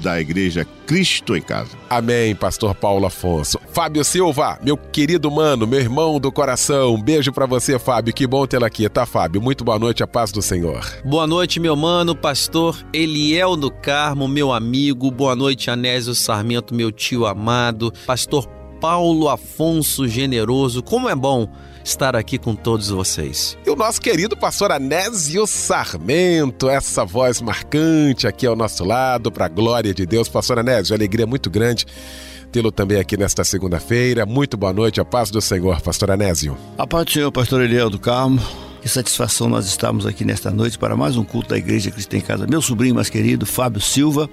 da Igreja Cristo em Casa. Amém, Pastor Paulo Afonso. Fábio Silva, meu querido mano, meu irmão do coração, um beijo para você, Fábio. Que bom tê-lo aqui, tá, Fábio? Muito boa noite, a paz do Senhor. Boa noite, meu mano, Pastor Eliel do Carmo, meu amigo. Boa noite, Anésio Sarmento, meu tio amado. Pastor Paulo Afonso Generoso. Como é bom estar aqui com todos vocês. E o nosso querido pastor Anésio Sarmento, essa voz marcante aqui ao nosso lado, para a glória de Deus. Pastor Anésio, alegria muito grande tê-lo também aqui nesta segunda-feira. Muito boa noite, a paz do Senhor, pastor Anésio. A paz do Senhor, pastor Eliel do Carmo. Que satisfação nós estamos aqui nesta noite para mais um culto da Igreja Cristã em Casa. Meu sobrinho mais querido, Fábio Silva.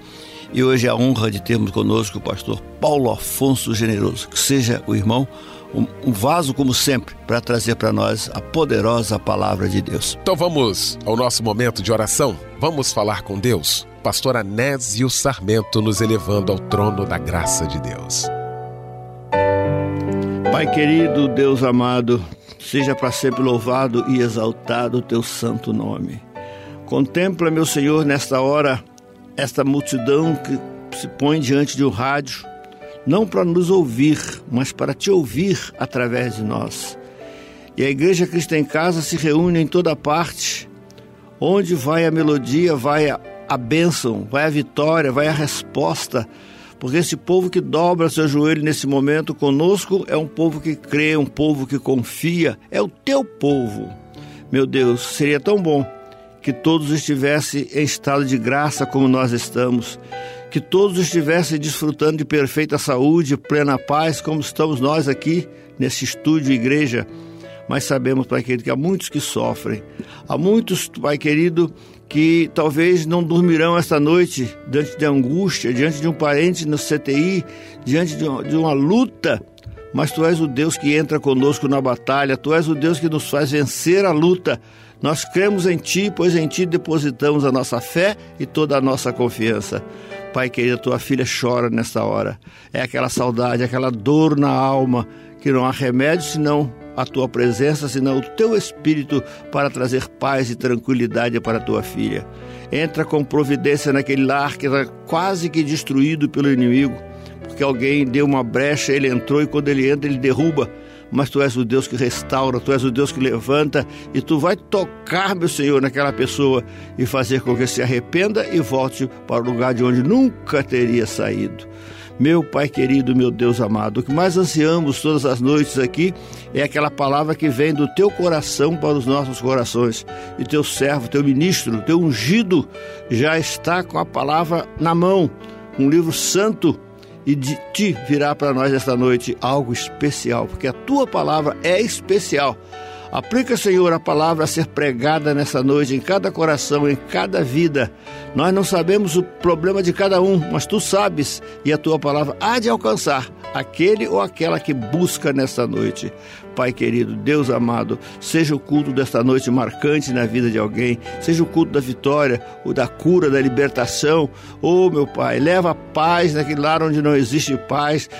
E hoje é a honra de termos conosco o pastor Paulo Afonso Generoso. Que seja o irmão um, vaso, como sempre, para trazer para nós a poderosa palavra de Deus. Então vamos ao nosso momento de oração. Vamos falar com Deus. Pastor Anésio Sarmento nos elevando ao trono da graça de Deus. Pai querido, Deus amado, seja para sempre louvado e exaltado o teu santo nome. Contempla, meu Senhor, nesta hora, esta multidão que se põe diante de um rádio não para nos ouvir, mas para te ouvir através de nós. E a Igreja Cristã em Casa se reúne em toda parte, onde vai a melodia, vai a, a bênção, vai a vitória, vai a resposta. Porque esse povo que dobra seu joelho nesse momento conosco é um povo que crê, um povo que confia, é o teu povo. Meu Deus, seria tão bom que todos estivessem em estado de graça como nós estamos que todos estivessem desfrutando de perfeita saúde, plena paz, como estamos nós aqui nesse estúdio igreja. Mas sabemos, Pai querido, que há muitos que sofrem. Há muitos, Pai querido, que talvez não dormirão esta noite diante de angústia, diante de um parente no CTI, diante de uma, de uma luta. Mas Tu és o Deus que entra conosco na batalha, Tu és o Deus que nos faz vencer a luta. Nós cremos em Ti, pois em Ti depositamos a nossa fé e toda a nossa confiança. Pai querido, tua filha chora nesta hora. É aquela saudade, aquela dor na alma, que não há remédio senão a tua presença, senão o teu espírito para trazer paz e tranquilidade para a tua filha. Entra com providência naquele lar que está quase que destruído pelo inimigo, porque alguém deu uma brecha, ele entrou e quando ele entra, ele derruba mas tu és o Deus que restaura, tu és o Deus que levanta e tu vai tocar, meu Senhor, naquela pessoa e fazer com que se arrependa e volte para o lugar de onde nunca teria saído. Meu Pai querido, meu Deus amado, o que mais ansiamos todas as noites aqui é aquela palavra que vem do teu coração para os nossos corações. E teu servo, teu ministro, teu ungido já está com a palavra na mão, um livro santo e de ti virá para nós esta noite algo especial, porque a tua palavra é especial. Aplica, Senhor, a palavra a ser pregada nessa noite, em cada coração, em cada vida. Nós não sabemos o problema de cada um, mas tu sabes, e a tua palavra há de alcançar aquele ou aquela que busca nessa noite. Pai querido, Deus amado, seja o culto desta noite marcante na vida de alguém, seja o culto da vitória, o da cura, da libertação. Oh, meu Pai, leva paz naquele lar onde não existe paz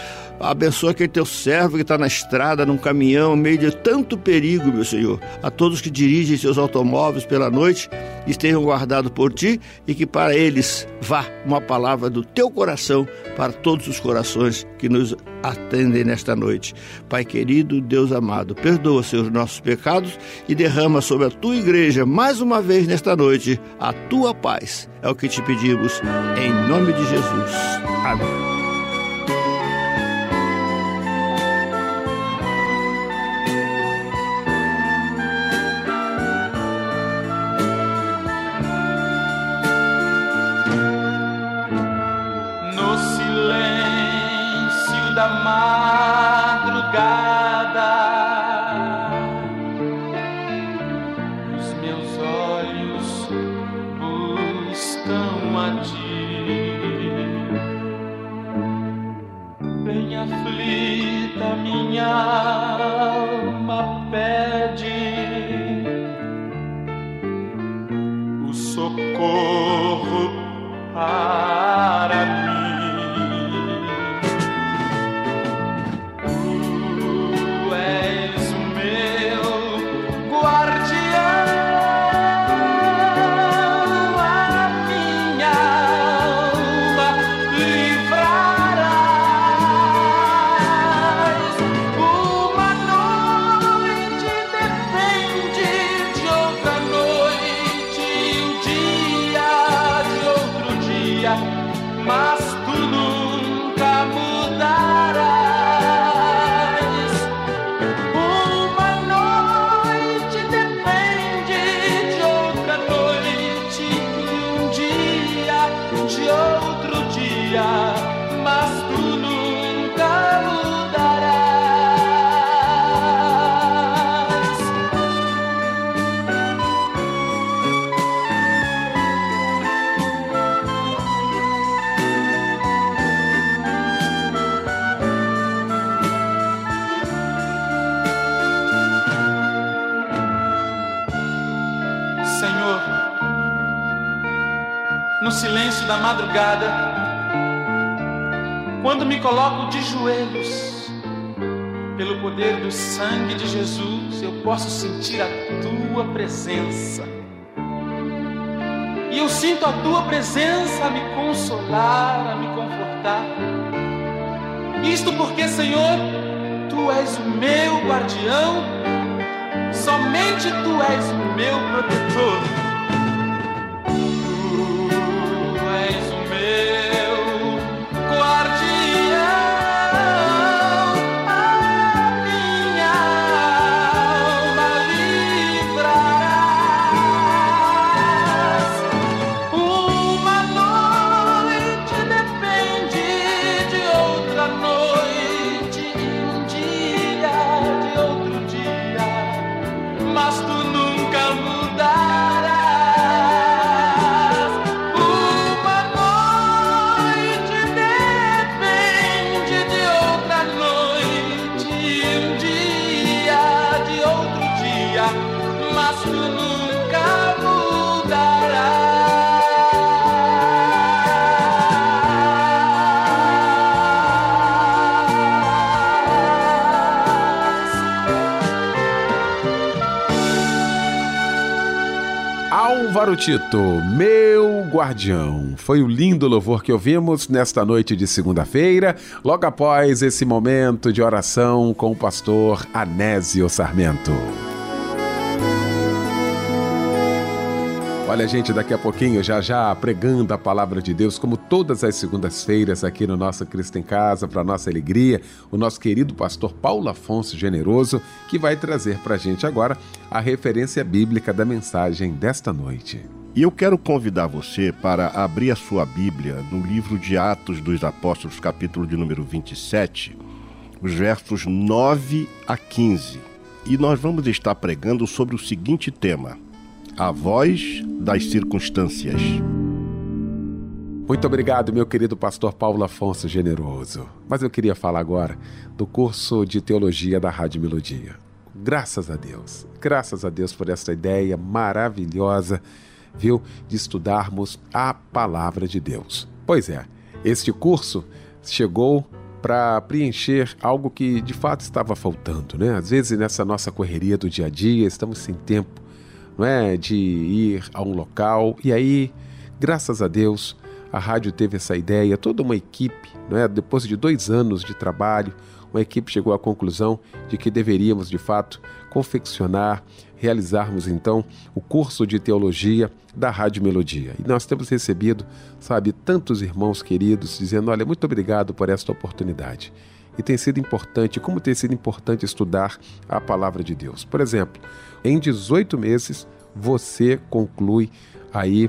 Abençoa aquele teu servo que está na estrada, num caminhão, no meio de tanto perigo, meu Senhor. A todos que dirigem seus automóveis pela noite, estejam guardados por ti e que para eles vá uma palavra do teu coração para todos os corações que nos atendem nesta noite. Pai querido, Deus amado, perdoa seus nossos pecados e derrama sobre a tua igreja mais uma vez nesta noite a tua paz. É o que te pedimos em nome de Jesus. Amém. Madrugada, quando me coloco de joelhos, pelo poder do sangue de Jesus, eu posso sentir a tua presença. E eu sinto a tua presença a me consolar, a me confortar. Isto porque, Senhor, tu és o meu guardião, somente tu és o meu protetor. Álvaro Tito, meu guardião. Foi o lindo louvor que ouvimos nesta noite de segunda-feira, logo após esse momento de oração com o pastor Anésio Sarmento. Olha, gente, daqui a pouquinho, já já pregando a palavra de Deus, como todas as segundas-feiras aqui no nosso Cristo em Casa, para nossa alegria, o nosso querido pastor Paulo Afonso Generoso, que vai trazer para a gente agora a referência bíblica da mensagem desta noite. E eu quero convidar você para abrir a sua Bíblia no livro de Atos dos Apóstolos, capítulo de número 27, os versos 9 a 15. E nós vamos estar pregando sobre o seguinte tema a voz das circunstâncias. Muito obrigado, meu querido pastor Paulo Afonso Generoso. Mas eu queria falar agora do curso de teologia da Rádio Melodia. Graças a Deus, graças a Deus por essa ideia maravilhosa, viu, de estudarmos a palavra de Deus. Pois é, este curso chegou para preencher algo que de fato estava faltando, né? Às vezes nessa nossa correria do dia a dia estamos sem tempo, não é, de ir a um local e aí, graças a Deus, a rádio teve essa ideia, toda uma equipe, não é? Depois de dois anos de trabalho, uma equipe chegou à conclusão de que deveríamos de fato confeccionar, realizarmos então o curso de teologia da Rádio Melodia. E nós temos recebido, sabe, tantos irmãos queridos dizendo: olha, muito obrigado por esta oportunidade. E tem sido importante, como tem sido importante estudar a palavra de Deus. Por exemplo, em 18 meses você conclui aí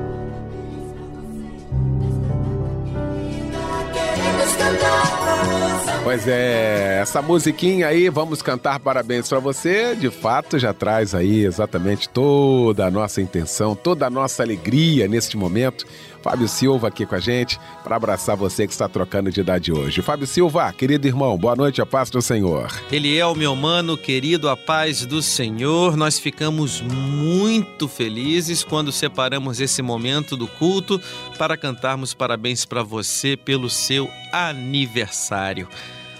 Pois é, essa musiquinha aí, vamos cantar parabéns para você, de fato já traz aí exatamente toda a nossa intenção, toda a nossa alegria neste momento. Fábio Silva aqui com a gente para abraçar você que está trocando de idade hoje. Fábio Silva, querido irmão, boa noite, a paz do Senhor. Ele é o meu mano querido, a paz do Senhor. Nós ficamos muito felizes quando separamos esse momento do culto para cantarmos parabéns para você pelo seu aniversário.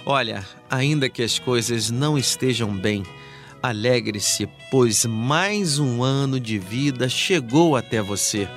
Olha, ainda que as coisas não estejam bem, alegre-se, pois mais um ano de vida chegou até você.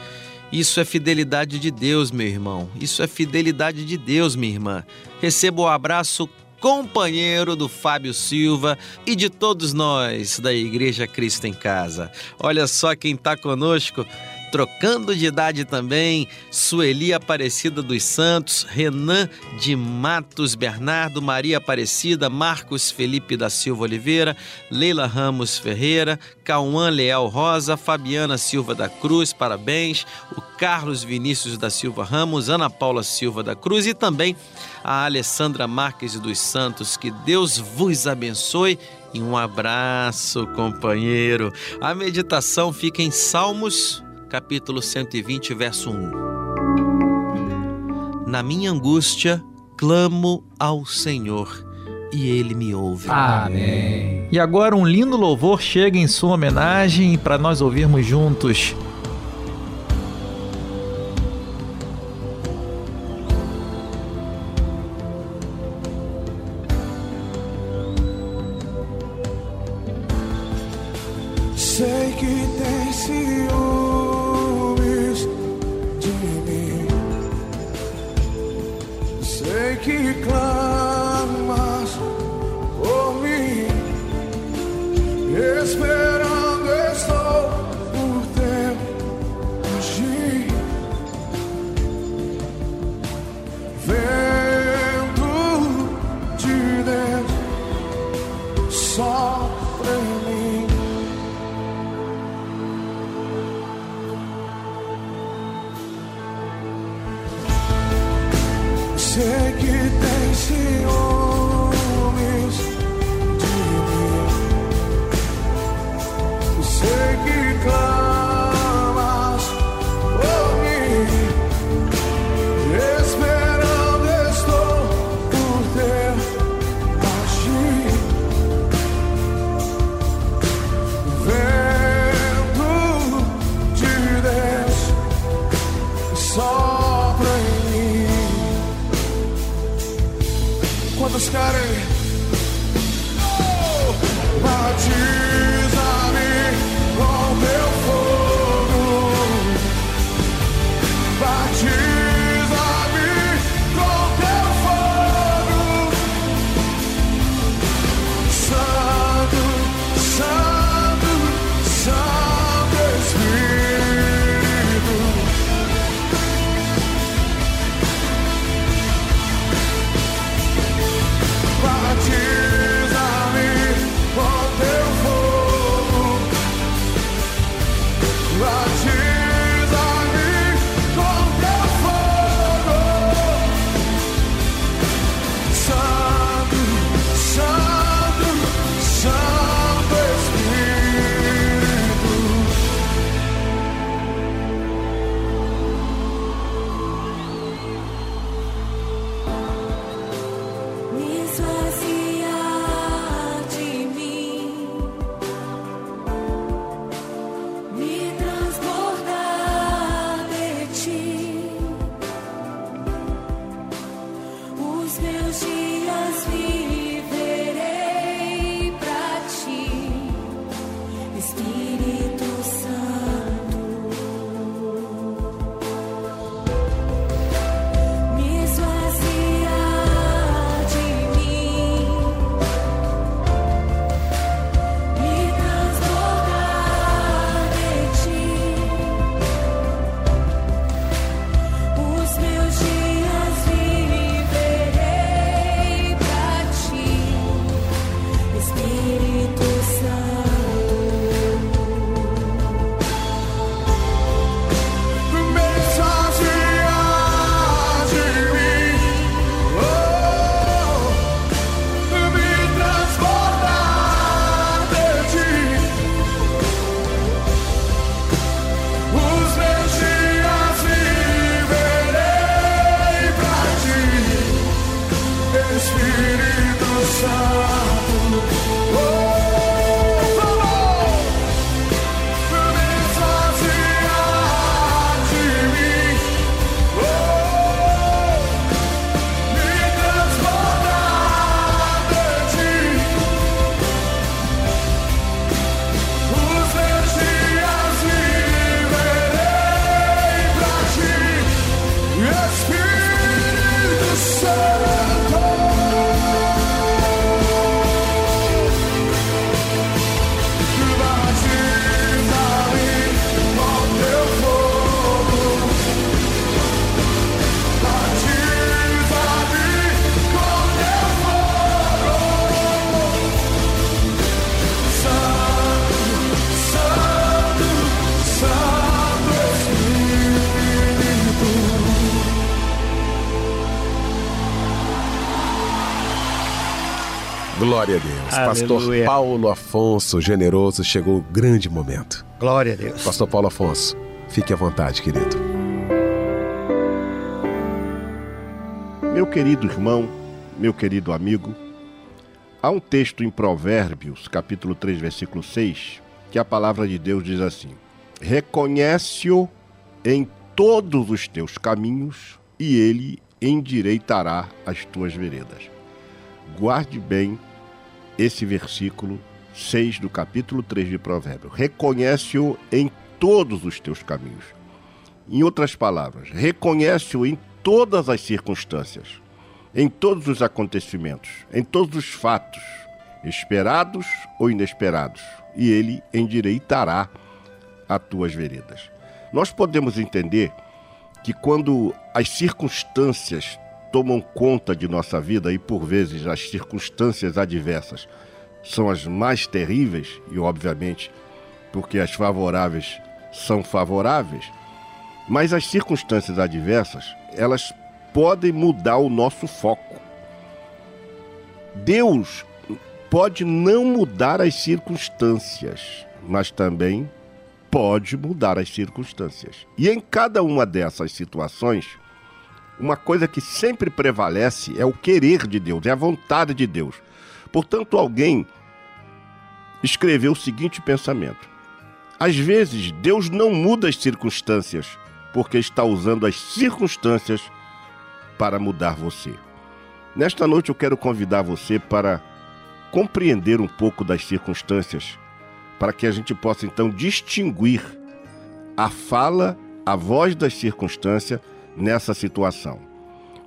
Isso é fidelidade de Deus, meu irmão. Isso é fidelidade de Deus, minha irmã. Receba o abraço companheiro do Fábio Silva e de todos nós da Igreja Cristo em Casa. Olha só quem está conosco trocando de idade também, Sueli Aparecida dos Santos, Renan de Matos Bernardo, Maria Aparecida, Marcos Felipe da Silva Oliveira, Leila Ramos Ferreira, Cauã Leal Rosa, Fabiana Silva da Cruz, parabéns, o Carlos Vinícius da Silva Ramos, Ana Paula Silva da Cruz e também a Alessandra Marques dos Santos. Que Deus vos abençoe e um abraço, companheiro. A meditação fica em Salmos capítulo 120, verso 1. Na minha angústia, clamo ao Senhor e ele me ouve. Amém. E agora um lindo louvor chega em sua homenagem para nós ouvirmos juntos. Sei que clamas Pastor Aleluia. Paulo Afonso Generoso, chegou o grande momento. Glória a Deus. Pastor Paulo Afonso, fique à vontade, querido. Meu querido irmão, meu querido amigo, há um texto em Provérbios, capítulo 3, versículo 6, que a palavra de Deus diz assim: Reconhece-o em todos os teus caminhos e ele endireitará as tuas veredas. Guarde bem esse versículo 6 do capítulo 3 de Provérbios. Reconhece-o em todos os teus caminhos. Em outras palavras, reconhece-o em todas as circunstâncias, em todos os acontecimentos, em todos os fatos, esperados ou inesperados, e ele endireitará as tuas veredas. Nós podemos entender que quando as circunstâncias tomam conta de nossa vida e por vezes as circunstâncias adversas são as mais terríveis e obviamente porque as favoráveis são favoráveis, mas as circunstâncias adversas, elas podem mudar o nosso foco. Deus pode não mudar as circunstâncias, mas também pode mudar as circunstâncias. E em cada uma dessas situações, uma coisa que sempre prevalece é o querer de Deus, é a vontade de Deus. Portanto, alguém escreveu o seguinte pensamento: Às vezes, Deus não muda as circunstâncias, porque está usando as circunstâncias para mudar você. Nesta noite eu quero convidar você para compreender um pouco das circunstâncias, para que a gente possa então distinguir a fala, a voz das circunstâncias nessa situação.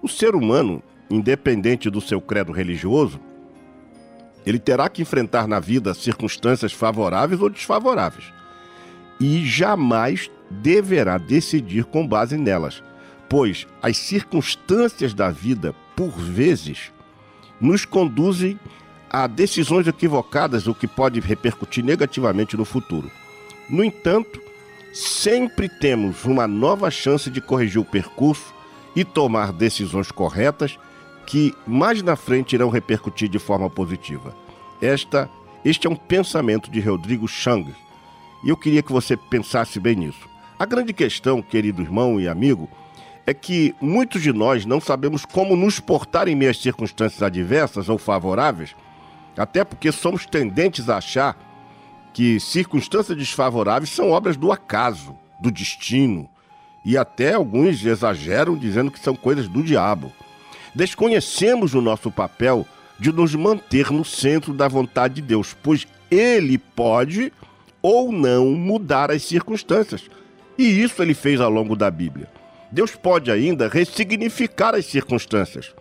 O ser humano, independente do seu credo religioso, ele terá que enfrentar na vida circunstâncias favoráveis ou desfavoráveis. E jamais deverá decidir com base nelas, pois as circunstâncias da vida, por vezes, nos conduzem a decisões equivocadas, o que pode repercutir negativamente no futuro. No entanto, sempre temos uma nova chance de corrigir o percurso e tomar decisões corretas que mais na frente irão repercutir de forma positiva. Esta, este é um pensamento de Rodrigo Chang e eu queria que você pensasse bem nisso. A grande questão, querido irmão e amigo, é que muitos de nós não sabemos como nos portar em meio às circunstâncias adversas ou favoráveis, até porque somos tendentes a achar que circunstâncias desfavoráveis são obras do acaso, do destino, e até alguns exageram dizendo que são coisas do diabo. Desconhecemos o nosso papel de nos manter no centro da vontade de Deus, pois ele pode ou não mudar as circunstâncias. E isso ele fez ao longo da Bíblia. Deus pode ainda ressignificar as circunstâncias,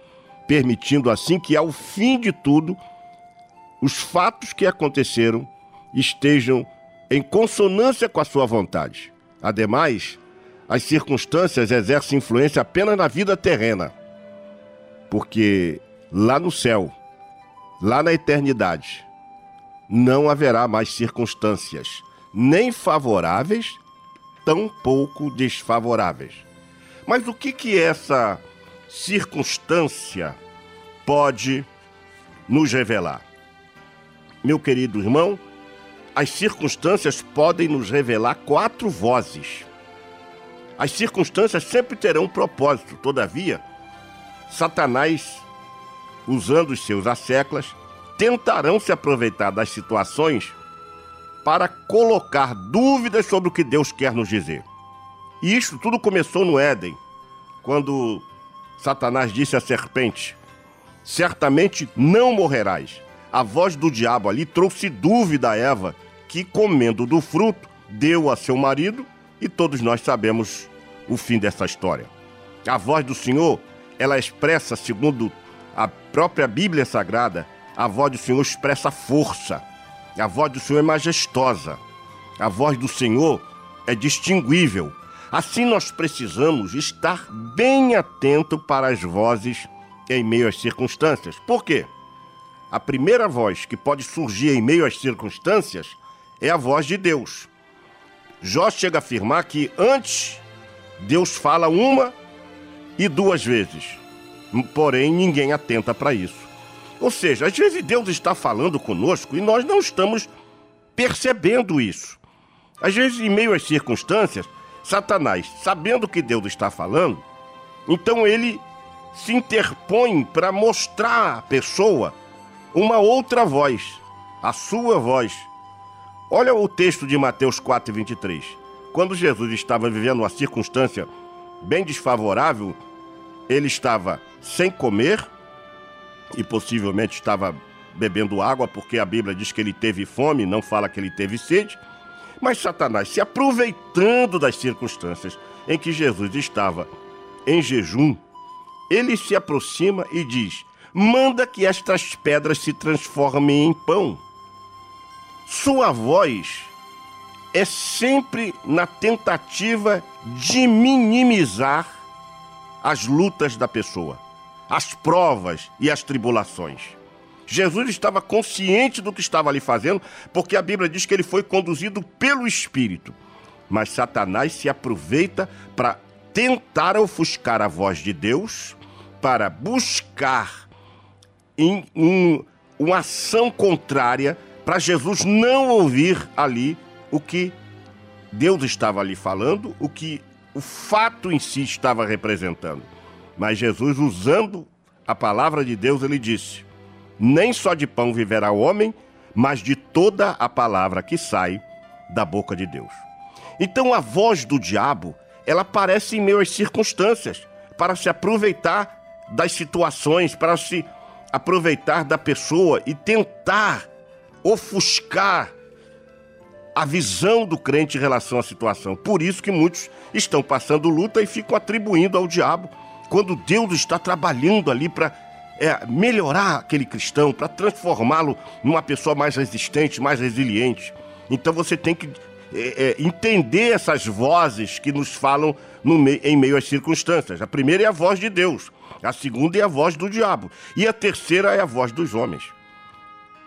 permitindo assim que ao fim de tudo os fatos que aconteceram estejam em consonância com a sua vontade. Ademais, as circunstâncias exercem influência apenas na vida terrena, porque lá no céu, lá na eternidade, não haverá mais circunstâncias, nem favoráveis, tampouco desfavoráveis. Mas o que que essa circunstância pode nos revelar? Meu querido irmão, as circunstâncias podem nos revelar quatro vozes. As circunstâncias sempre terão um propósito, todavia, Satanás, usando os seus asseclas, tentarão se aproveitar das situações para colocar dúvidas sobre o que Deus quer nos dizer. E isso tudo começou no Éden, quando Satanás disse à serpente: Certamente não morrerás. A voz do diabo ali trouxe dúvida a Eva, que comendo do fruto, deu a seu marido, e todos nós sabemos o fim dessa história. A voz do Senhor, ela expressa, segundo a própria Bíblia Sagrada, a voz do Senhor expressa força. A voz do Senhor é majestosa. A voz do Senhor é distinguível. Assim nós precisamos estar bem atento para as vozes em meio às circunstâncias. Por quê? A primeira voz que pode surgir em meio às circunstâncias é a voz de Deus. Jó chega a afirmar que antes Deus fala uma e duas vezes, porém ninguém atenta para isso. Ou seja, às vezes Deus está falando conosco e nós não estamos percebendo isso. Às vezes, em meio às circunstâncias, Satanás, sabendo que Deus está falando, então ele se interpõe para mostrar à pessoa uma outra voz, a sua voz. Olha o texto de Mateus 4, 23. Quando Jesus estava vivendo uma circunstância bem desfavorável, ele estava sem comer e possivelmente estava bebendo água, porque a Bíblia diz que ele teve fome, não fala que ele teve sede. Mas Satanás, se aproveitando das circunstâncias em que Jesus estava em jejum, ele se aproxima e diz: Manda que estas pedras se transformem em pão. Sua voz é sempre na tentativa de minimizar as lutas da pessoa, as provas e as tribulações. Jesus estava consciente do que estava ali fazendo, porque a Bíblia diz que ele foi conduzido pelo Espírito. Mas Satanás se aproveita para tentar ofuscar a voz de Deus, para buscar em, um, uma ação contrária para Jesus não ouvir ali o que Deus estava ali falando, o que o fato em si estava representando. Mas Jesus, usando a palavra de Deus, ele disse: Nem só de pão viverá o homem, mas de toda a palavra que sai da boca de Deus. Então a voz do diabo, ela aparece em meio às circunstâncias, para se aproveitar das situações, para se aproveitar da pessoa e tentar ofuscar a visão do crente em relação à situação. Por isso que muitos estão passando luta e ficam atribuindo ao diabo, quando Deus está trabalhando ali para é, melhorar aquele cristão, para transformá-lo numa pessoa mais resistente, mais resiliente. Então você tem que é, é, entender essas vozes que nos falam me em meio às circunstâncias. A primeira é a voz de Deus, a segunda é a voz do diabo, e a terceira é a voz dos homens.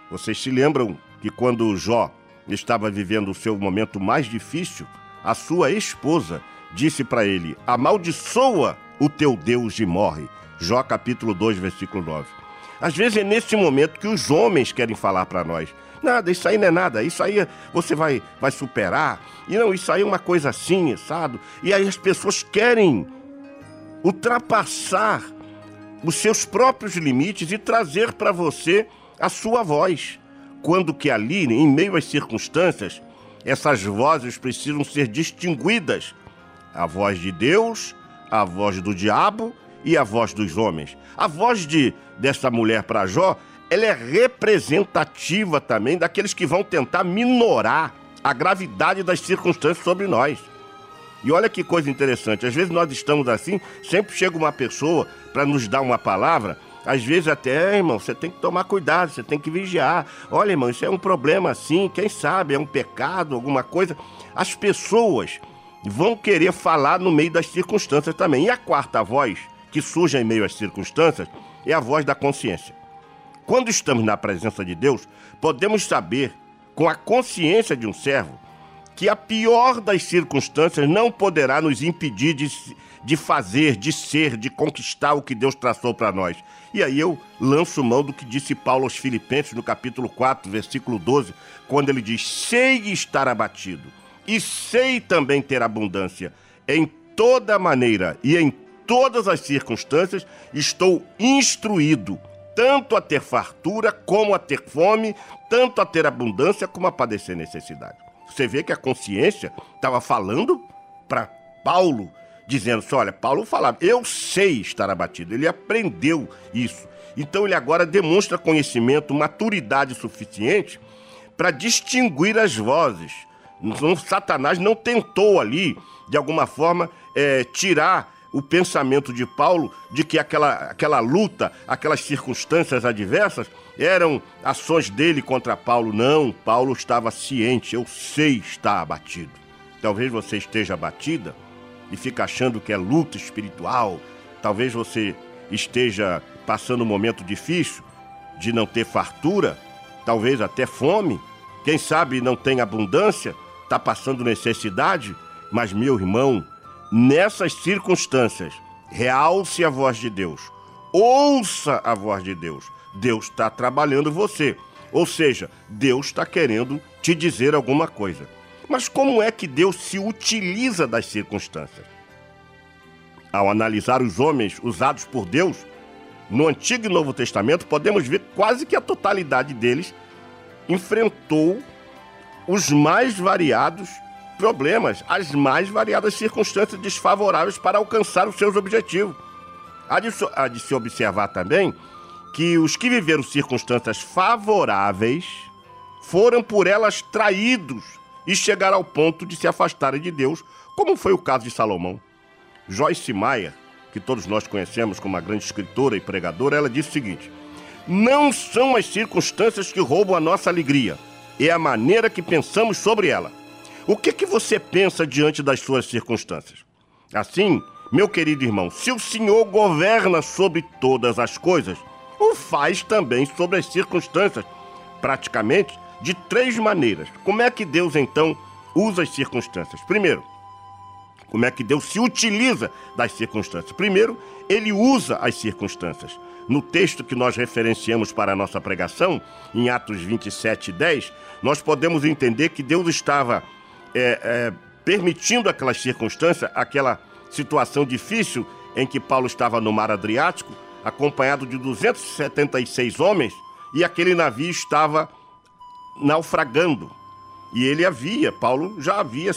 Vocês se lembram que quando Jó estava vivendo o seu momento mais difícil, a sua esposa disse para ele: Amaldiçoa o teu Deus e morre. Jó capítulo 2, versículo 9. Às vezes é nesse momento que os homens querem falar para nós. Nada, isso aí não é nada, isso aí você vai, vai superar. E não, isso aí é uma coisa assim, sabe? E aí as pessoas querem ultrapassar os seus próprios limites e trazer para você a sua voz. Quando que ali, em meio às circunstâncias, essas vozes precisam ser distinguidas. A voz de Deus, a voz do diabo e a voz dos homens. A voz de dessa mulher para Jó, ela é representativa também daqueles que vão tentar minorar a gravidade das circunstâncias sobre nós. E olha que coisa interessante, às vezes nós estamos assim, sempre chega uma pessoa para nos dar uma palavra, às vezes até, irmão, você tem que tomar cuidado, você tem que vigiar. Olha, irmão, isso é um problema assim, quem sabe, é um pecado, alguma coisa. As pessoas vão querer falar no meio das circunstâncias também. E a quarta voz, que surge em meio às circunstâncias, é a voz da consciência. Quando estamos na presença de Deus, podemos saber, com a consciência de um servo, que a pior das circunstâncias não poderá nos impedir de, de fazer, de ser, de conquistar o que Deus traçou para nós. E aí eu lanço mão do que disse Paulo aos Filipenses no capítulo 4, versículo 12, quando ele diz: Sei estar abatido e sei também ter abundância. Em toda maneira e em todas as circunstâncias estou instruído, tanto a ter fartura como a ter fome, tanto a ter abundância como a padecer necessidade. Você vê que a consciência estava falando para Paulo, dizendo assim: olha, Paulo falava, eu sei estar abatido. Ele aprendeu isso. Então ele agora demonstra conhecimento, maturidade suficiente para distinguir as vozes. Satanás não tentou ali, de alguma forma, é, tirar o pensamento de Paulo de que aquela, aquela luta, aquelas circunstâncias adversas eram ações dele contra Paulo. Não, Paulo estava ciente, eu sei estar abatido. Talvez você esteja abatida e fica achando que é luta espiritual. Talvez você esteja passando um momento difícil de não ter fartura, talvez até fome. Quem sabe não tem abundância, está passando necessidade. Mas, meu irmão, nessas circunstâncias, realce a voz de Deus, ouça a voz de Deus Deus está trabalhando você. Ou seja, Deus está querendo te dizer alguma coisa. Mas como é que Deus se utiliza das circunstâncias? Ao analisar os homens usados por Deus, no Antigo e Novo Testamento, podemos ver quase que a totalidade deles enfrentou os mais variados problemas, as mais variadas circunstâncias desfavoráveis para alcançar os seus objetivos. Há de, há de se observar também que os que viveram circunstâncias favoráveis foram por elas traídos e chegaram ao ponto de se afastarem de Deus, como foi o caso de Salomão. Joyce Meyer, que todos nós conhecemos como uma grande escritora e pregadora, ela disse o seguinte: Não são as circunstâncias que roubam a nossa alegria, é a maneira que pensamos sobre ela. O que, que você pensa diante das suas circunstâncias? Assim, meu querido irmão, se o Senhor governa sobre todas as coisas, o faz também sobre as circunstâncias, praticamente de três maneiras. Como é que Deus então usa as circunstâncias? Primeiro, como é que Deus se utiliza das circunstâncias? Primeiro, ele usa as circunstâncias. No texto que nós referenciamos para a nossa pregação, em Atos 27, 10, nós podemos entender que Deus estava é, é, permitindo aquelas circunstâncias, aquela situação difícil em que Paulo estava no mar Adriático, acompanhado de 276 homens, e aquele navio estava naufragando. E ele havia, Paulo já havia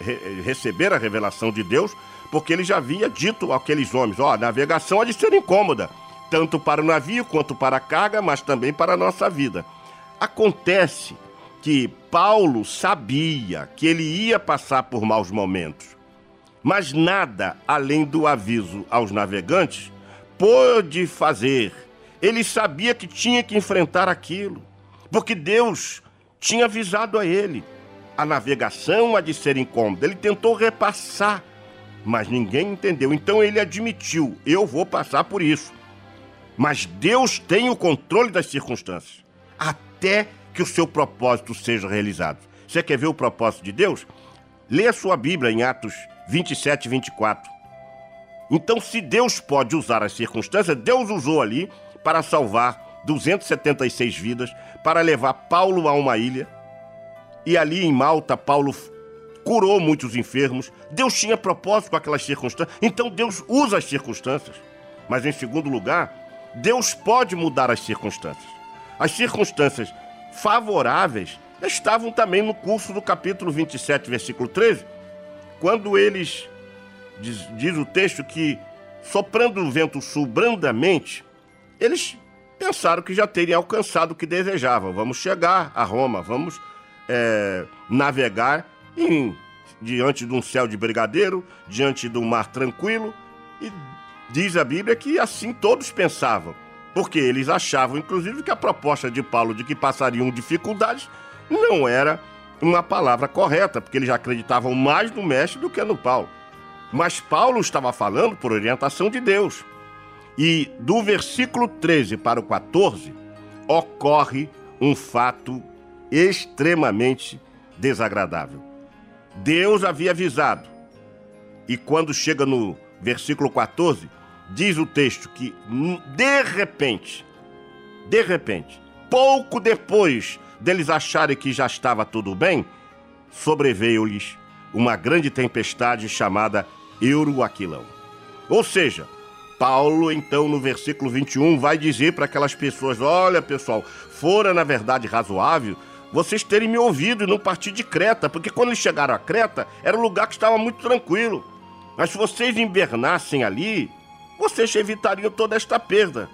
re receber a revelação de Deus, porque ele já havia dito àqueles homens: ó, oh, a navegação há de ser incômoda, tanto para o navio quanto para a carga, mas também para a nossa vida. Acontece que Paulo sabia que ele ia passar por maus momentos, mas nada além do aviso aos navegantes pôde fazer. Ele sabia que tinha que enfrentar aquilo, porque Deus tinha avisado a ele. A navegação há de ser incômoda. Ele tentou repassar, mas ninguém entendeu. Então ele admitiu: eu vou passar por isso. Mas Deus tem o controle das circunstâncias, até que o seu propósito seja realizado. Você quer ver o propósito de Deus? Lê a sua Bíblia em Atos 27 e 24. Então, se Deus pode usar as circunstâncias, Deus usou ali para salvar 276 vidas, para levar Paulo a uma ilha. E ali em Malta, Paulo curou muitos enfermos. Deus tinha propósito com aquelas circunstâncias. Então, Deus usa as circunstâncias. Mas, em segundo lugar, Deus pode mudar as circunstâncias. As circunstâncias favoráveis estavam também no curso do capítulo 27, versículo 13, quando eles, diz, diz o texto que, soprando o vento sul brandamente, eles pensaram que já teriam alcançado o que desejavam. Vamos chegar a Roma, vamos é, navegar em, diante de um céu de brigadeiro, diante de um mar tranquilo. E diz a Bíblia que assim todos pensavam porque eles achavam, inclusive, que a proposta de Paulo de que passariam dificuldades não era uma palavra correta, porque eles acreditavam mais no mestre do que no Paulo. Mas Paulo estava falando por orientação de Deus. E do versículo 13 para o 14 ocorre um fato extremamente desagradável. Deus havia avisado. E quando chega no versículo 14, diz o texto que de repente, de repente, pouco depois deles acharem que já estava tudo bem, sobreveio-lhes uma grande tempestade chamada Euroaquilão. Ou seja, Paulo, então, no versículo 21, vai dizer para aquelas pessoas: Olha, pessoal, fora na verdade razoável vocês terem me ouvido e não partir de Creta, porque quando eles chegaram a Creta, era um lugar que estava muito tranquilo. Mas se vocês invernassem ali, vocês evitariam toda esta perda.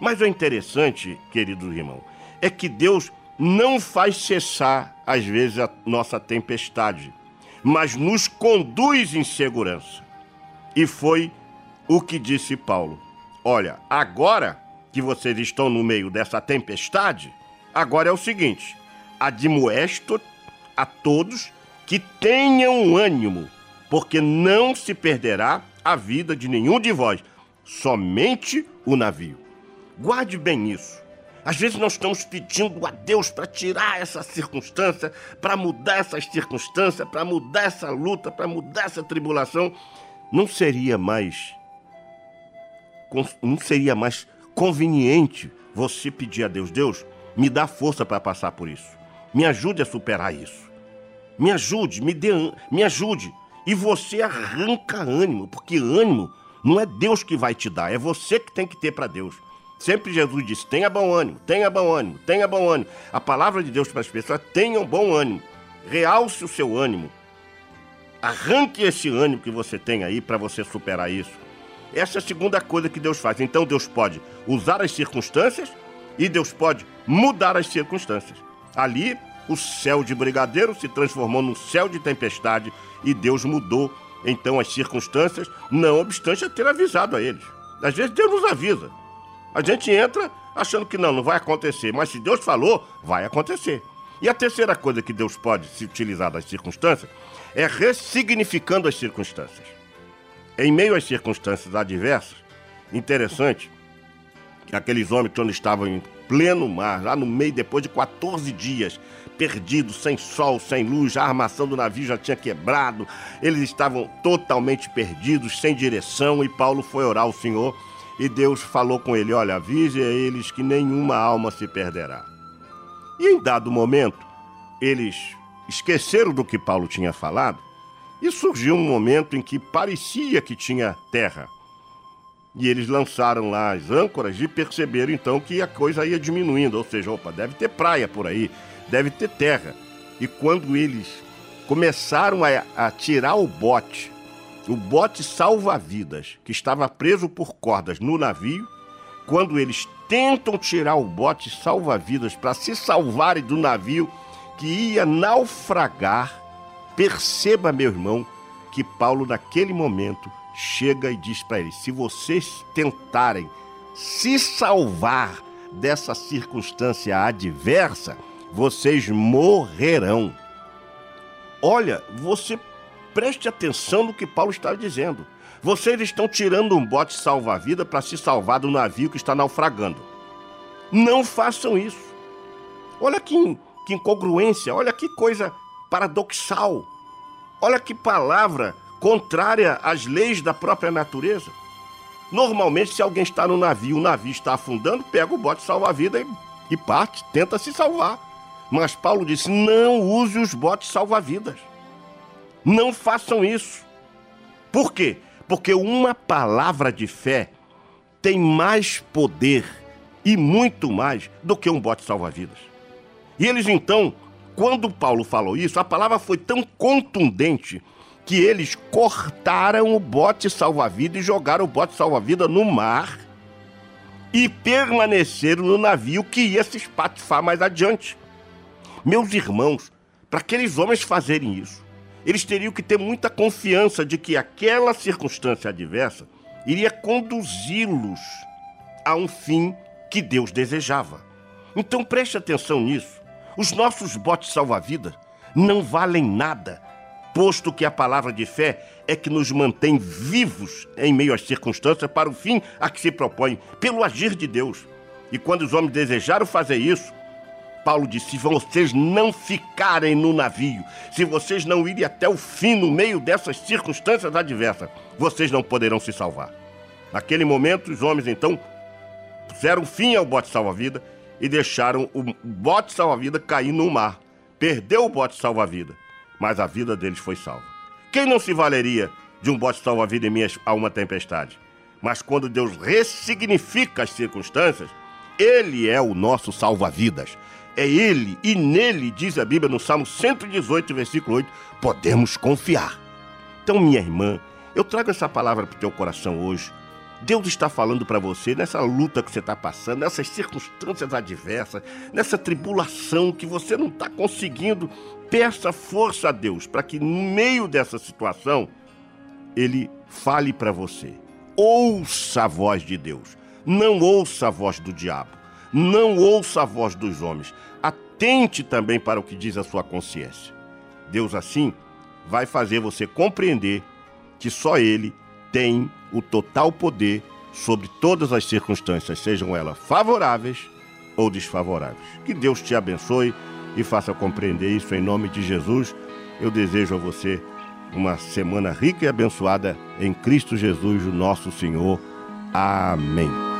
Mas o interessante, querido irmão, é que Deus não faz cessar, às vezes, a nossa tempestade, mas nos conduz em segurança. E foi o que disse Paulo. Olha, agora que vocês estão no meio dessa tempestade, agora é o seguinte: admoesto a todos que tenham ânimo, porque não se perderá a vida de nenhum de vós, somente o navio. Guarde bem isso. Às vezes nós estamos pedindo a Deus para tirar essa circunstância, para mudar essas circunstâncias, para mudar essa luta, para mudar essa tribulação. Não seria mais não seria mais conveniente você pedir a Deus: Deus, me dá força para passar por isso. Me ajude a superar isso. Me ajude, me dê, me ajude. E você arranca ânimo, porque ânimo não é Deus que vai te dar, é você que tem que ter para Deus. Sempre Jesus disse: tenha bom ânimo, tenha bom ânimo, tenha bom ânimo. A palavra de Deus para as pessoas: tenham bom ânimo. Realce o seu ânimo. Arranque esse ânimo que você tem aí para você superar isso. Essa é a segunda coisa que Deus faz. Então Deus pode usar as circunstâncias e Deus pode mudar as circunstâncias. Ali, o céu de brigadeiro se transformou num céu de tempestade e Deus mudou então as circunstâncias, não obstante a ter avisado a eles. Às vezes Deus nos avisa. A gente entra achando que não, não vai acontecer, mas se Deus falou, vai acontecer. E a terceira coisa que Deus pode se utilizar das circunstâncias é ressignificando as circunstâncias. Em meio às circunstâncias adversas, interessante que aqueles homens, quando estavam em pleno mar, lá no meio, depois de 14 dias, perdidos, sem sol, sem luz, a armação do navio já tinha quebrado, eles estavam totalmente perdidos, sem direção, e Paulo foi orar ao Senhor, e Deus falou com ele: Olha, avise a eles que nenhuma alma se perderá. E em dado momento, eles esqueceram do que Paulo tinha falado, e surgiu um momento em que parecia que tinha terra. E eles lançaram lá as âncoras e perceberam então que a coisa ia diminuindo, ou seja, opa, deve ter praia por aí, deve ter terra. E quando eles começaram a, a tirar o bote, o bote salva-vidas, que estava preso por cordas no navio, quando eles tentam tirar o bote salva-vidas para se salvarem do navio que ia naufragar, perceba, meu irmão, que Paulo, naquele momento, chega e diz para eles: se vocês tentarem se salvar dessa circunstância adversa, vocês morrerão. Olha, você preste atenção no que Paulo está dizendo. Vocês estão tirando um bote salva-vida para se salvar do navio que está naufragando. Não façam isso. Olha que, que incongruência, olha que coisa paradoxal. Olha que palavra contrária às leis da própria natureza. Normalmente, se alguém está no navio, o navio está afundando, pega o bote salva-vida e, e parte, tenta se salvar. Mas Paulo disse: não use os botes salva-vidas. Não façam isso. Por quê? Porque uma palavra de fé tem mais poder e muito mais do que um bote salva-vidas. E eles então, quando Paulo falou isso, a palavra foi tão contundente que eles cortaram o bote salva-vida e jogaram o bote salva-vida no mar e permaneceram no navio que ia se espatifar mais adiante. Meus irmãos, para aqueles homens fazerem isso, eles teriam que ter muita confiança de que aquela circunstância adversa iria conduzi-los a um fim que Deus desejava. Então preste atenção nisso. Os nossos botes salva-vida não valem nada, posto que a palavra de fé é que nos mantém vivos em meio às circunstâncias para o fim a que se propõe, pelo agir de Deus. E quando os homens desejaram fazer isso, Paulo disse: se vocês não ficarem no navio, se vocês não irem até o fim no meio dessas circunstâncias adversas, vocês não poderão se salvar. Naquele momento, os homens então puseram fim ao bote salva-vida e deixaram o bote salva-vida cair no mar. Perdeu o bote salva-vida, mas a vida deles foi salva. Quem não se valeria de um bote salva-vida em a uma tempestade? Mas quando Deus ressignifica as circunstâncias, Ele é o nosso salva-vidas. É Ele e nele, diz a Bíblia no Salmo 118, versículo 8, podemos confiar. Então, minha irmã, eu trago essa palavra para o teu coração hoje. Deus está falando para você nessa luta que você está passando, nessas circunstâncias adversas, nessa tribulação que você não está conseguindo. Peça força a Deus para que, no meio dessa situação, Ele fale para você. Ouça a voz de Deus, não ouça a voz do diabo. Não ouça a voz dos homens. Atente também para o que diz a sua consciência. Deus, assim, vai fazer você compreender que só Ele tem o total poder sobre todas as circunstâncias, sejam elas favoráveis ou desfavoráveis. Que Deus te abençoe e faça compreender isso em nome de Jesus. Eu desejo a você uma semana rica e abençoada em Cristo Jesus, o nosso Senhor. Amém.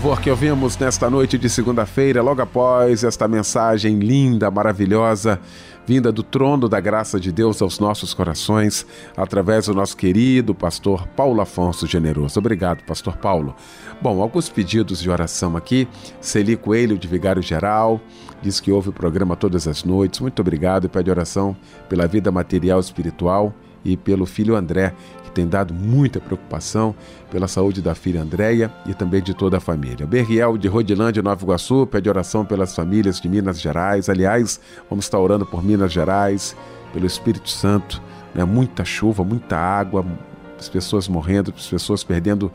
Louvor que ouvimos nesta noite de segunda-feira, logo após esta mensagem linda, maravilhosa, vinda do trono da graça de Deus aos nossos corações, através do nosso querido pastor Paulo Afonso Generoso. Obrigado, pastor Paulo. Bom, alguns pedidos de oração aqui. Celi Coelho, de Vigário Geral, diz que ouve o programa todas as noites. Muito obrigado e pede oração pela vida material e espiritual e pelo filho André, que tem dado muita preocupação pela saúde da filha Andréia e também de toda a família. Berriel, de Rodilândia, Nova Iguaçu, pede oração pelas famílias de Minas Gerais. Aliás, vamos estar orando por Minas Gerais, pelo Espírito Santo. Né? Muita chuva, muita água, as pessoas morrendo, as pessoas perdendo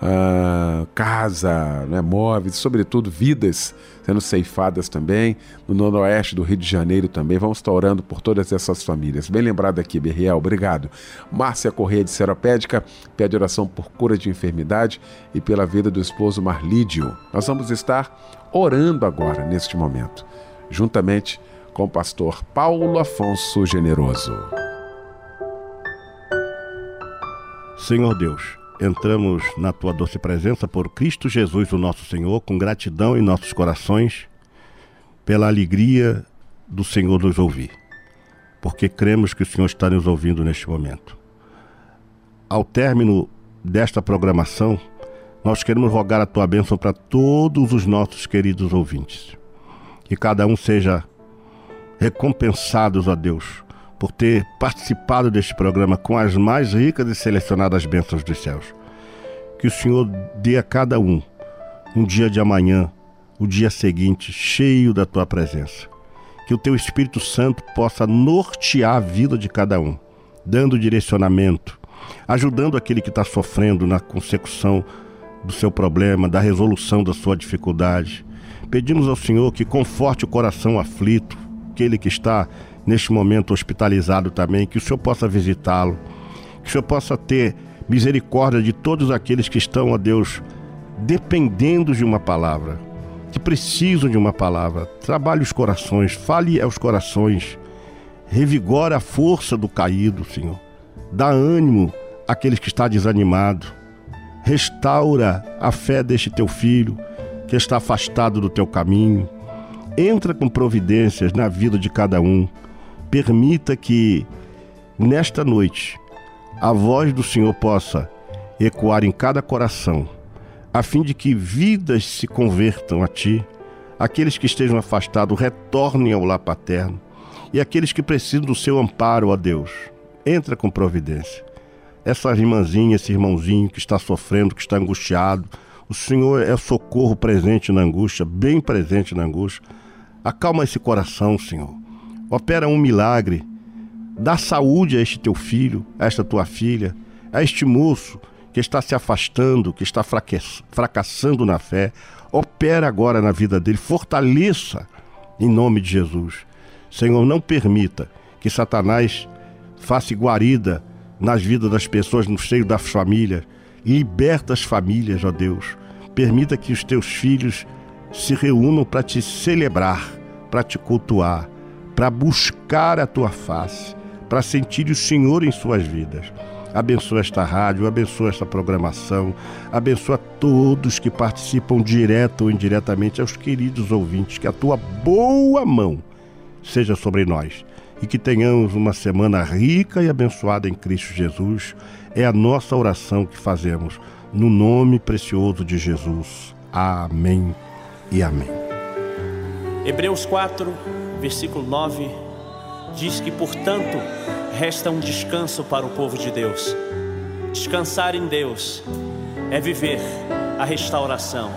ah, casa, né, móveis, sobretudo vidas sendo ceifadas também. No noroeste do Rio de Janeiro também. Vamos estar orando por todas essas famílias. Bem lembrado aqui, Berriel, obrigado. Márcia Correia de Seropédica pede oração por cura de enfermidade e pela vida do esposo Marlídio. Nós vamos estar orando agora, neste momento, juntamente com o pastor Paulo Afonso Generoso. Senhor Deus, entramos na tua doce presença por Cristo Jesus, o nosso Senhor, com gratidão em nossos corações, pela alegria do Senhor nos ouvir, porque cremos que o Senhor está nos ouvindo neste momento. Ao término desta programação, nós queremos rogar a tua bênção para todos os nossos queridos ouvintes. Que cada um seja recompensados, ó Deus, por ter participado deste programa com as mais ricas e selecionadas bênçãos dos céus. Que o Senhor dê a cada um um dia de amanhã, o dia seguinte, cheio da tua presença. Que o teu Espírito Santo possa nortear a vida de cada um, dando direcionamento, ajudando aquele que está sofrendo na consecução do seu problema, da resolução da sua dificuldade. Pedimos ao Senhor que conforte o coração aflito, aquele que está neste momento hospitalizado também, que o Senhor possa visitá-lo, que o Senhor possa ter misericórdia de todos aqueles que estão, ó Deus, dependendo de uma palavra, que precisam de uma palavra. Trabalhe os corações, fale aos corações, revigora a força do caído, Senhor. Dá ânimo àqueles que está desanimado. Restaura a fé deste teu filho que está afastado do teu caminho. Entra com providências na vida de cada um. Permita que nesta noite a voz do Senhor possa ecoar em cada coração, a fim de que vidas se convertam a Ti, aqueles que estejam afastados retornem ao lar paterno, e aqueles que precisam do Seu amparo, ó Deus, entra com providência. Essa irmãzinha, esse irmãozinho que está sofrendo, que está angustiado, o Senhor é socorro presente na angústia, bem presente na angústia. Acalma esse coração, Senhor. Opera um milagre Dá saúde a este teu filho, a esta tua filha, a este moço que está se afastando, que está fracassando na fé. Opera agora na vida dele, fortaleça em nome de Jesus. Senhor, não permita que Satanás faça guarida nas vidas das pessoas, no seio das famílias. Liberta as famílias, ó Deus. Permita que os teus filhos se reúnam para te celebrar, para te cultuar, para buscar a tua face para sentir o Senhor em suas vidas. Abençoa esta rádio, abençoa esta programação, abençoa todos que participam direto ou indiretamente, aos queridos ouvintes, que a tua boa mão seja sobre nós e que tenhamos uma semana rica e abençoada em Cristo Jesus. É a nossa oração que fazemos, no nome precioso de Jesus. Amém e amém. Hebreus 4, versículo 9 diz que, portanto, resta um descanso para o povo de Deus. Descansar em Deus é viver a restauração.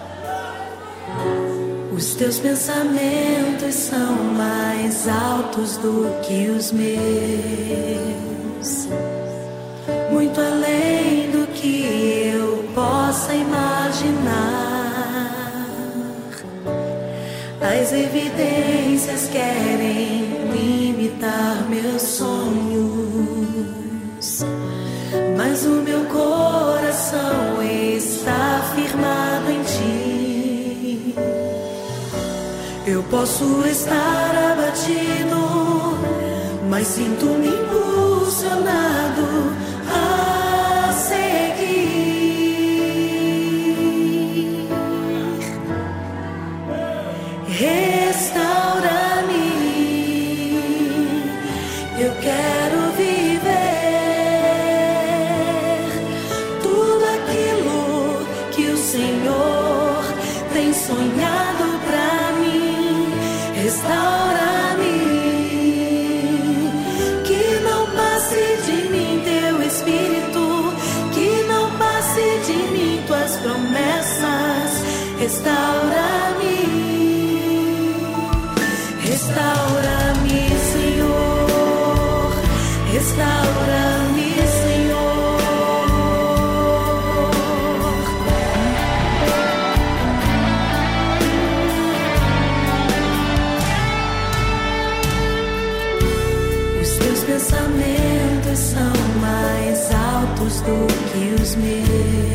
Os teus pensamentos são mais altos do que os meus, muito além do que eu possa imaginar. As evidências querem limitar meus sonhos, mas o meu coração está firmado em ti. Eu posso estar abatido, mas sinto-me impulsionado Who excuse me.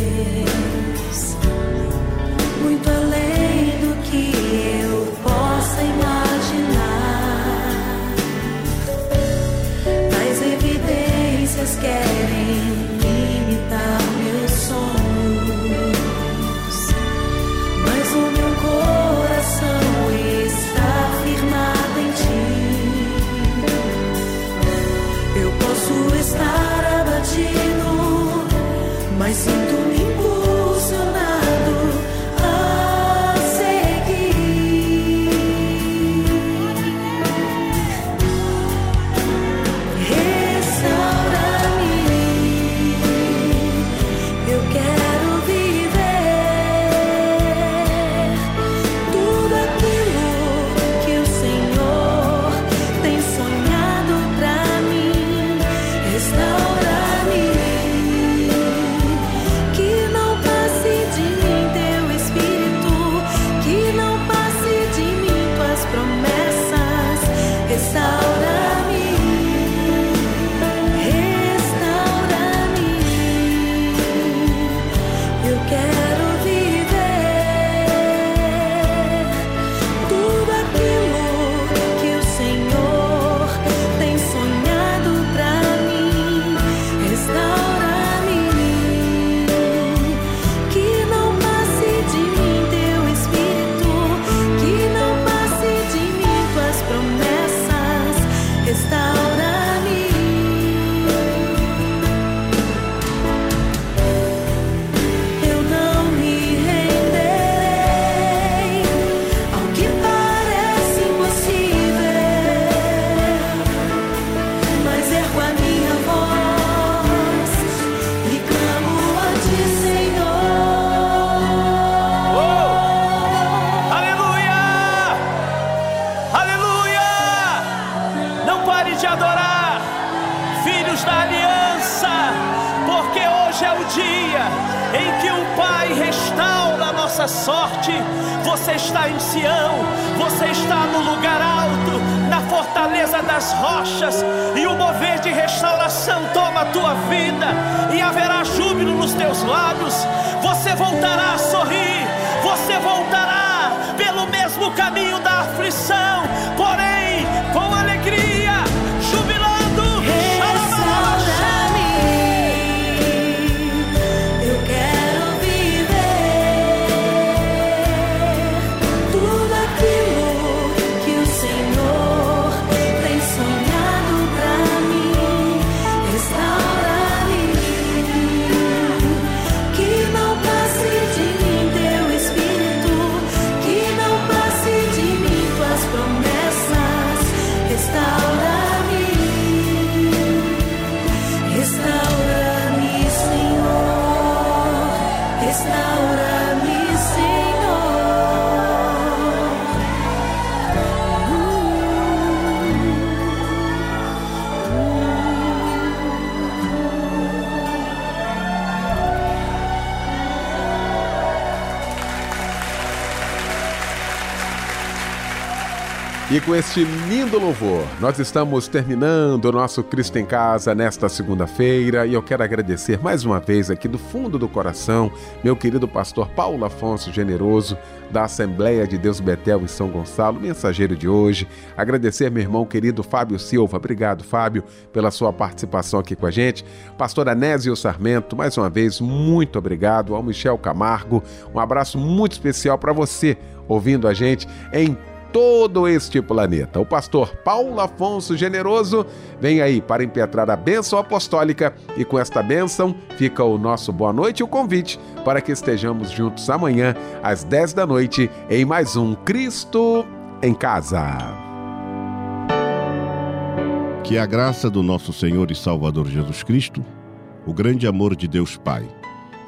E com este lindo louvor, nós estamos terminando o nosso Cristo em Casa nesta segunda-feira e eu quero agradecer mais uma vez aqui do fundo do coração meu querido pastor Paulo Afonso Generoso, da Assembleia de Deus Betel em São Gonçalo, mensageiro de hoje. Agradecer meu irmão querido Fábio Silva, obrigado Fábio pela sua participação aqui com a gente. Pastor Anésio Sarmento, mais uma vez, muito obrigado. Ao Michel Camargo, um abraço muito especial para você ouvindo a gente em todo este planeta. O pastor Paulo Afonso Generoso vem aí para impetrar a bênção apostólica e com esta bênção fica o nosso boa noite e o convite para que estejamos juntos amanhã às 10 da noite em mais um Cristo em Casa. Que a graça do nosso Senhor e Salvador Jesus Cristo, o grande amor de Deus Pai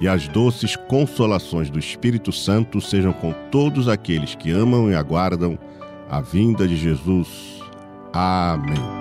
e as doces consolações do Espírito Santo sejam com todos aqueles que amam e aguardam a vinda de Jesus. Amém.